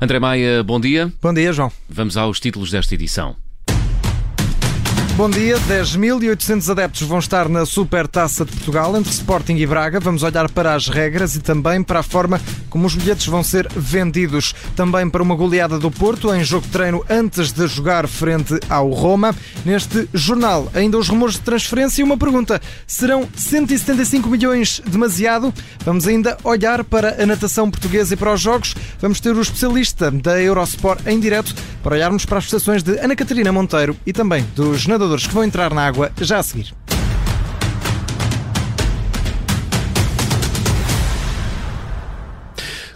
André Maia, bom dia. Bom dia, João. Vamos aos títulos desta edição. Bom dia. 10.800 adeptos vão estar na Super Taça de Portugal entre Sporting e Braga. Vamos olhar para as regras e também para a forma como os bilhetes vão ser vendidos. Também para uma goleada do Porto em jogo de treino antes de jogar frente ao Roma. Neste jornal, ainda os rumores de transferência e uma pergunta: serão 175 milhões demasiado? Vamos ainda olhar para a natação portuguesa e para os jogos. Vamos ter o especialista da Eurosport em direto para olharmos para as prestações de Ana Catarina Monteiro e também dos nadadores que vão entrar na água já a seguir.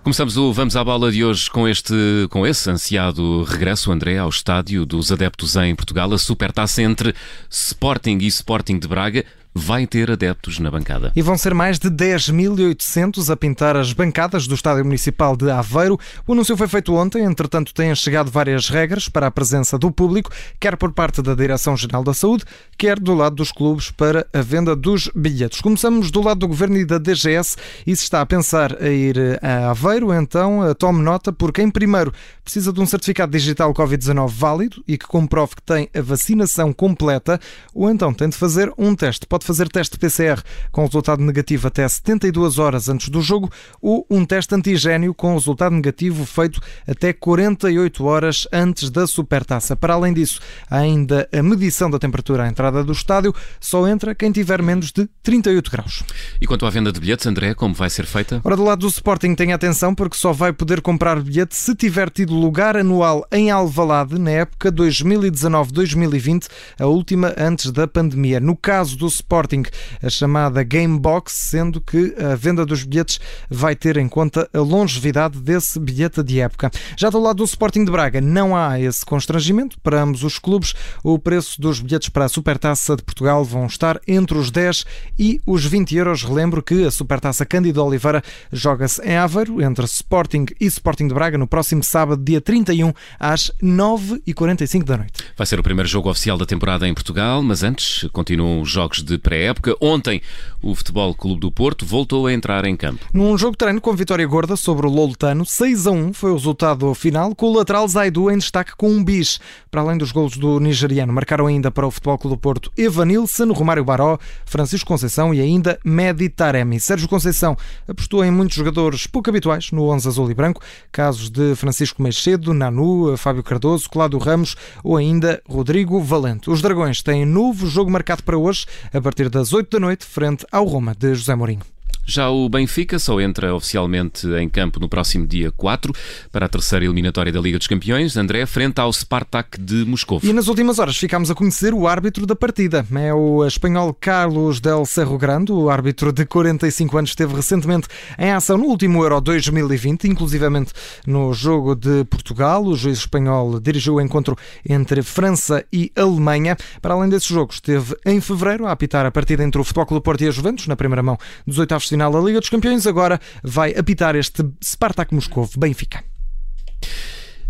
Começamos o Vamos à Bola de hoje com este, com esse ansiado regresso, André, ao estádio dos adeptos em Portugal. A Supertaça entre Sporting e Sporting de Braga vai ter adeptos na bancada. E vão ser mais de 10.800 a pintar as bancadas do Estádio Municipal de Aveiro. O anúncio foi feito ontem, entretanto têm chegado várias regras para a presença do público, quer por parte da Direção-Geral da Saúde, quer do lado dos clubes para a venda dos bilhetes. Começamos do lado do Governo e da DGS e se está a pensar a ir a Aveiro, então tome nota, porque em primeiro precisa de um certificado digital Covid-19 válido e que comprove que tem a vacinação completa, ou então tem de fazer um teste. Pode fazer teste PCR com resultado negativo até 72 horas antes do jogo ou um teste antigênio com resultado negativo feito até 48 horas antes da supertaça. Para além disso, ainda a medição da temperatura à entrada do estádio só entra quem tiver menos de 38 graus. E quanto à venda de bilhetes, André, como vai ser feita? Ora, do lado do Sporting, tenha atenção porque só vai poder comprar bilhete se tiver tido lugar anual em Alvalade na época 2019-2020, a última antes da pandemia. No caso do Sporting, Sporting, a chamada Game Box, sendo que a venda dos bilhetes vai ter em conta a longevidade desse bilhete de época. Já do lado do Sporting de Braga, não há esse constrangimento para ambos os clubes. O preço dos bilhetes para a Supertaça de Portugal vão estar entre os 10 e os 20 euros. Relembro que a Supertaça Cândido Oliveira joga-se em Aveiro, entre Sporting e Sporting de Braga, no próximo sábado, dia 31, às 9h45 da noite. Vai ser o primeiro jogo oficial da temporada em Portugal, mas antes continuam os jogos de pré-época. Ontem, o Futebol Clube do Porto voltou a entrar em campo. Num jogo de treino com vitória gorda sobre o Loletano, 6 a 1 foi o resultado final, com o lateral Zaidu em destaque com um bis. Para além dos golos do nigeriano, marcaram ainda para o Futebol Clube do Porto Evanilson, Romário Baró, Francisco Conceição e ainda Medi Taremi. Sérgio Conceição apostou em muitos jogadores pouco habituais no 11 azul e branco, casos de Francisco Meixedo, Nanu, Fábio Cardoso, Cláudio Ramos ou ainda Rodrigo Valente. Os Dragões têm novo jogo marcado para hoje, a partir das 8 da noite, frente ao Roma de José Mourinho. Já o Benfica só entra oficialmente em campo no próximo dia 4 para a terceira eliminatória da Liga dos Campeões, André, frente ao Spartak de Moscou. E nas últimas horas ficámos a conhecer o árbitro da partida. É o espanhol Carlos del Cerro Grande, o árbitro de 45 anos, esteve recentemente em ação no último Euro 2020, inclusivamente no jogo de Portugal. O juiz espanhol dirigiu o encontro entre França e Alemanha. Para além desse jogo, esteve em fevereiro a apitar a partida entre o Futebol Clube Porto e a Juventus, na primeira mão dos oitavos final da Liga dos Campeões, agora vai apitar este Spartak Moscovo Benfica.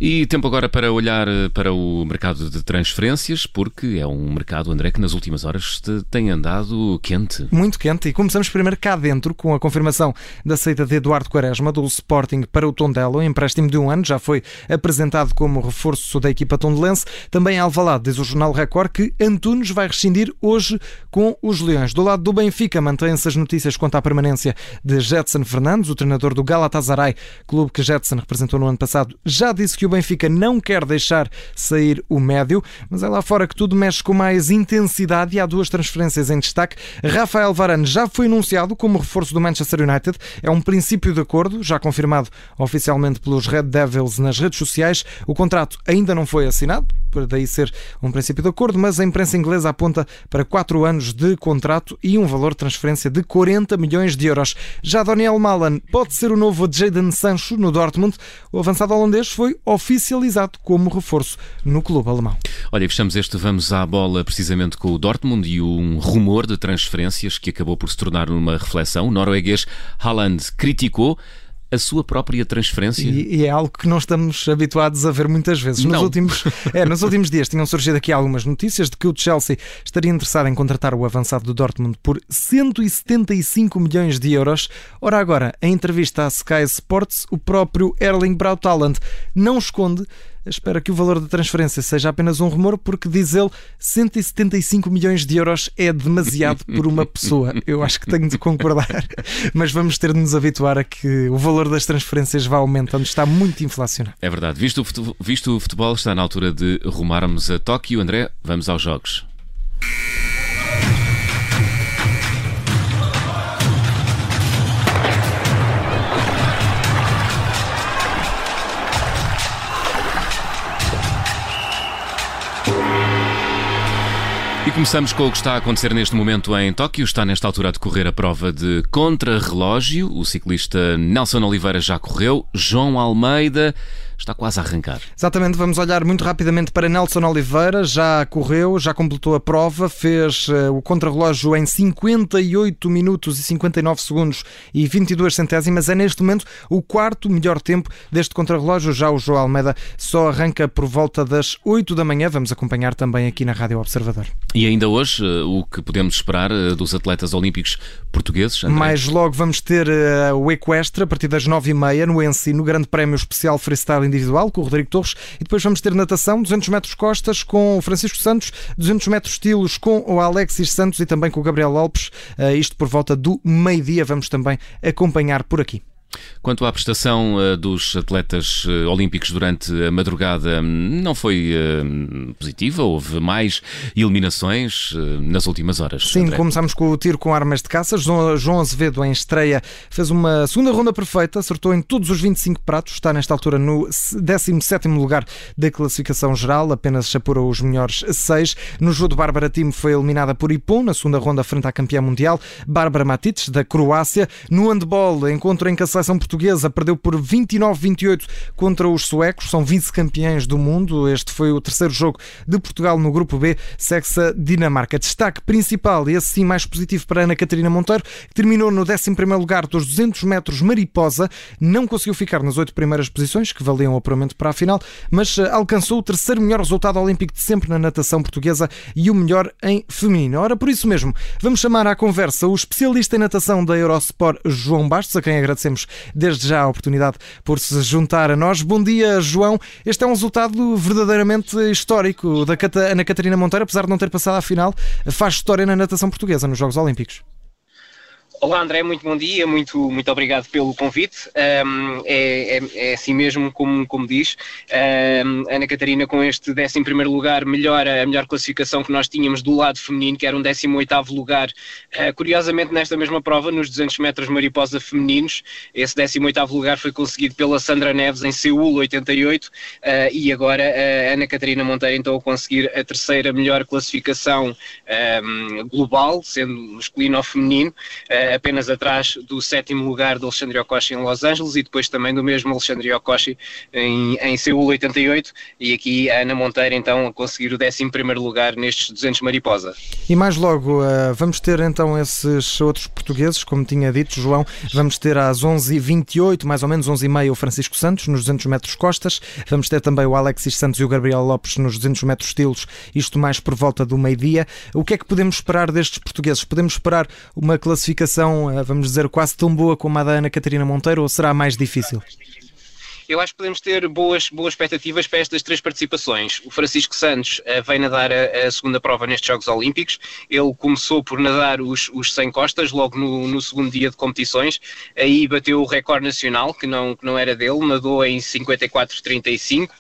E tempo agora para olhar eh, para o mercado de transferências, porque é um mercado, André, que nas últimas horas tem andado quente. Muito quente. E começamos primeiro cá dentro, com a confirmação da saída de Eduardo Quaresma do Sporting para o Tondela. O empréstimo de um ano já foi apresentado como reforço da equipa tondelense. Também Alvalade, diz o Jornal Record, que Antunes vai rescindir hoje com os Leões. Do lado do Benfica, mantêm-se as notícias quanto à permanência de Jetson Fernandes, o treinador do Galatasaray, clube que Jetson representou no ano passado, já disse que o Benfica não quer deixar sair o médio, mas é lá fora que tudo mexe com mais intensidade e há duas transferências em destaque. Rafael Varane já foi anunciado como reforço do Manchester United, é um princípio de acordo, já confirmado oficialmente pelos Red Devils nas redes sociais. O contrato ainda não foi assinado, por daí ser um princípio de acordo, mas a imprensa inglesa aponta para 4 anos de contrato e um valor de transferência de 40 milhões de euros. Já Daniel Malan pode ser o novo Jadon Sancho no Dortmund. O avançado holandês foi oficializado como reforço no clube alemão. Olha, fechamos este Vamos à Bola precisamente com o Dortmund e um rumor de transferências que acabou por se tornar uma reflexão. O norueguês Haaland criticou a sua própria transferência. E, e, é algo que não estamos habituados a ver muitas vezes. Nos últimos, é, nos últimos dias tinham surgido aqui algumas notícias de que o Chelsea estaria interessado em contratar o avançado do Dortmund por 175 milhões de euros. Ora, agora, em entrevista à Sky Sports, o próprio Erling Braut Haaland não esconde espera que o valor da transferência seja apenas um rumor, porque diz ele 175 milhões de euros é demasiado por uma pessoa. Eu acho que tenho de concordar, mas vamos ter de nos habituar a que o valor das transferências vá aumentando, está muito inflacionado. É verdade. Visto o futebol, visto o futebol está na altura de rumarmos a Tóquio. André, vamos aos jogos. E começamos com o que está a acontecer neste momento em Tóquio. Está nesta altura a decorrer a prova de contra-relógio. O ciclista Nelson Oliveira já correu. João Almeida está quase a arrancar. Exatamente, vamos olhar muito rapidamente para Nelson Oliveira, já correu, já completou a prova, fez uh, o contrarrelógio em 58 minutos e 59 segundos e 22 centésimas, é neste momento o quarto melhor tempo deste contrarrelógio, já o João Almeida só arranca por volta das 8 da manhã, vamos acompanhar também aqui na Rádio Observador. E ainda hoje, uh, o que podemos esperar uh, dos atletas olímpicos portugueses? André? Mais logo vamos ter o Equestre a partir das 9h30 no Ensino, Grande Prémio Especial Freestyle individual com o Rodrigo Torres e depois vamos ter natação, 200 metros costas com o Francisco Santos, 200 metros estilos com o Alexis Santos e também com o Gabriel Alpes. Uh, isto por volta do meio-dia. Vamos também acompanhar por aqui. Quanto à prestação uh, dos atletas uh, olímpicos durante a madrugada, não foi uh, positiva? Houve mais eliminações nas últimas horas? Sim, André. começamos com o tiro com armas de caça. João Azevedo, em estreia, fez uma segunda ronda perfeita, acertou em todos os 25 pratos, está nesta altura no 17 lugar da classificação geral, apenas apura os melhores seis. No jogo, Bárbara Timo foi eliminada por Ipon, na segunda ronda, frente à campeã mundial, Bárbara Matites, da Croácia. No handball, encontro em caçação seleção portuguesa perdeu por 29-28 contra os suecos, são vice-campeões do mundo. Este foi o terceiro jogo de Portugal no grupo B, sexa Dinamarca. Destaque principal, e esse sim mais positivo para Ana Catarina Monteiro, que terminou no 11 lugar dos 200 metros mariposa, não conseguiu ficar nas oito primeiras posições, que valiam o apuramento para a final, mas eh, alcançou o terceiro melhor resultado olímpico de sempre na natação portuguesa e o melhor em feminino. Ora, por isso mesmo, vamos chamar à conversa o especialista em natação da Eurosport, João Bastos, a quem agradecemos desde já a oportunidade por se juntar a nós. Bom dia, João. Este é um resultado verdadeiramente histórico da Ana Catarina Monteiro, apesar de não ter passado à final, faz história na natação portuguesa nos Jogos Olímpicos. Olá André, muito bom dia, muito, muito obrigado pelo convite. Um, é, é, é, assim mesmo como, como diz. Um, Ana Catarina, com este 11 lugar, melhora a melhor classificação que nós tínhamos do lado feminino, que era um 18 lugar. Uh, curiosamente, nesta mesma prova, nos 200 metros mariposa femininos, esse 18 lugar foi conseguido pela Sandra Neves em Seul 88 uh, e agora a Ana Catarina Monteiro então a conseguir a terceira melhor classificação um, global, sendo masculino ou feminino. Uh, apenas atrás do sétimo lugar do Alexandre Okoshi em Los Angeles e depois também do mesmo Alexandre Okoshi em, em Seul 88 e aqui a Ana Monteiro então a conseguir o 11 primeiro lugar nestes 200 mariposa. E mais logo uh, vamos ter então esses outros portugueses, como tinha dito João, vamos ter às 11h28, mais ou menos 11h30 o Francisco Santos nos 200 metros costas, vamos ter também o Alexis Santos e o Gabriel Lopes nos 200 metros estilos, isto mais por volta do meio-dia. O que é que podemos esperar destes portugueses? Podemos esperar uma classificação eh, vamos dizer, quase tão boa como a da Ana Catarina Monteiro ou será mais difícil? Eu acho que podemos ter boas, boas expectativas para estas três participações. O Francisco Santos uh, vem nadar a, a, segunda prova nestes Jogos Olímpicos. Ele começou por nadar os, os 100 costas logo no, no segundo dia de competições. Aí bateu o recorde nacional, que não, que não era dele, nadou em 54,35.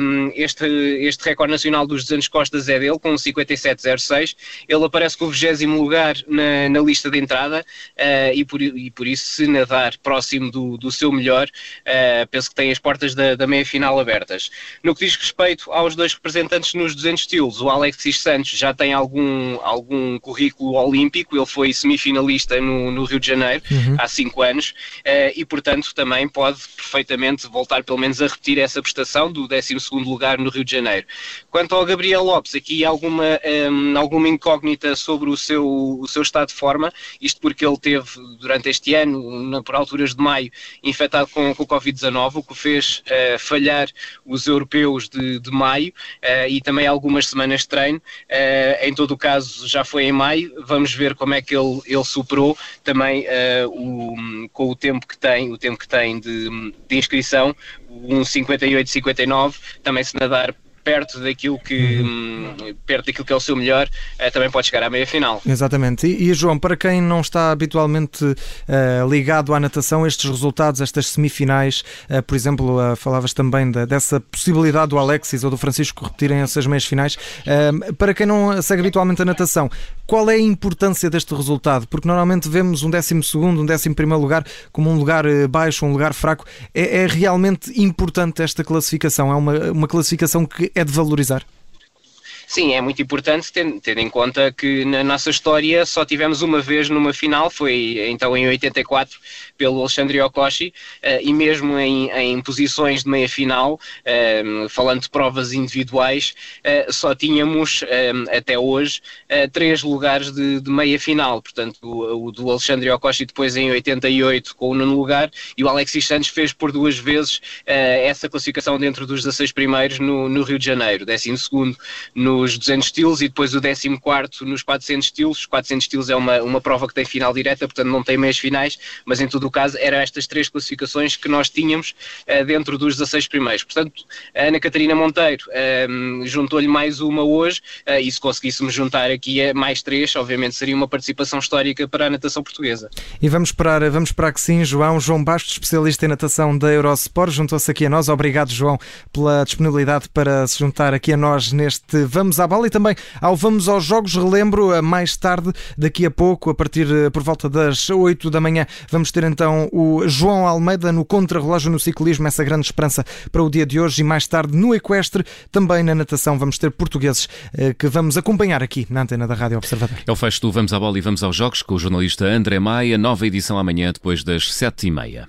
Um, este, este recorde nacional dos 200 costas é dele, com 57,06. Ele aparece com o 20 lugar na, na lista de entrada uh, e, por, e por isso, se nadar próximo do, do seu melhor, uh, penso que tem as portas da, da meia-final abertas. No que diz respeito aos dois representantes nos 200 estilos, o Alexis Santos já tem algum, algum currículo olímpico, ele foi semifinalista no, no Rio de Janeiro uhum. há cinco anos uh, e, portanto, também pode perfeitamente voltar pelo menos a repetir essa prestação do 12 lugar no Rio de Janeiro. Quanto ao Gabriel Lopes, aqui alguma, um, alguma incógnita sobre o seu, o seu estado de forma, isto porque ele teve durante este ano, na, por alturas de maio, infectado com, com o Covid-19, o que fez uh, falhar os europeus de, de maio uh, e também algumas semanas de treino. Uh, em todo o caso, já foi em maio, vamos ver como é que ele, ele superou também o, com o tempo que tem, o tempo que tem de, de inscrição, um 58-59, também se nadar perto daquilo que uhum. perto daquilo que é o seu melhor, uh, também pode chegar à meia final. Exatamente. E, e João, para quem não está habitualmente uh, ligado à natação, estes resultados, estas semifinais, uh, por exemplo, falavas também de, dessa possibilidade do Alexis ou do Francisco repetirem essas meias finais. para quem não segue habitualmente a natação, qual é a importância deste resultado? Porque normalmente vemos um décimo segundo, um décimo primeiro lugar como um lugar baixo, um lugar fraco. É, é realmente importante esta classificação? É uma, uma classificação que é de valorizar? Sim, é muito importante tendo, tendo, em conta que na nossa história só tivemos uma vez numa final, foi então em 84 pelo Alexandre Okoshi, uh, e mesmo em, em, posições de meia final, uh, falando de provas individuais, uh, só tínhamos até hoje três lugares de, de, meia final, portanto o, o do Alexandre Okoshi depois em 88 com o nono lugar e o Alexis Santos fez por duas vezes essa classificação dentro dos 16 primeiros no, no Rio de Janeiro, 12 segundo no nos 200 estilos e depois o 14 nos 400 estilos. Os 400 estilos é uma, uma prova que tem final direta, portanto não tem meias finais, mas em todo o caso eram estas três classificações que nós tínhamos uh, dentro dos 16 primeiros. Portanto, a Ana Catarina Monteiro uh, juntou-lhe mais uma hoje uh, e se conseguíssemos juntar aqui a mais três, obviamente seria uma participação histórica para a natação portuguesa. E vamos esperar, vamos esperar que sim, João. João Bastos, especialista em natação da Eurosport, juntou-se aqui a nós. Obrigado, João, pela disponibilidade para se juntar aqui a nós neste Vamos Vamos à Bola e também ao Vamos aos Jogos. Relembro, mais tarde, daqui a pouco, a partir eh, por volta das 8 da manhã, vamos ter então o João Almeida no contrarrelógio no ciclismo, essa grande esperança para o dia de hoje. E mais tarde, no Equestre, também na natação, vamos ter portugueses eh, que vamos acompanhar aqui na antena da Rádio Observador. É o fecho do Vamos à Bola e Vamos aos Jogos com o jornalista André Maia. Nova edição amanhã, depois das 7 e meia.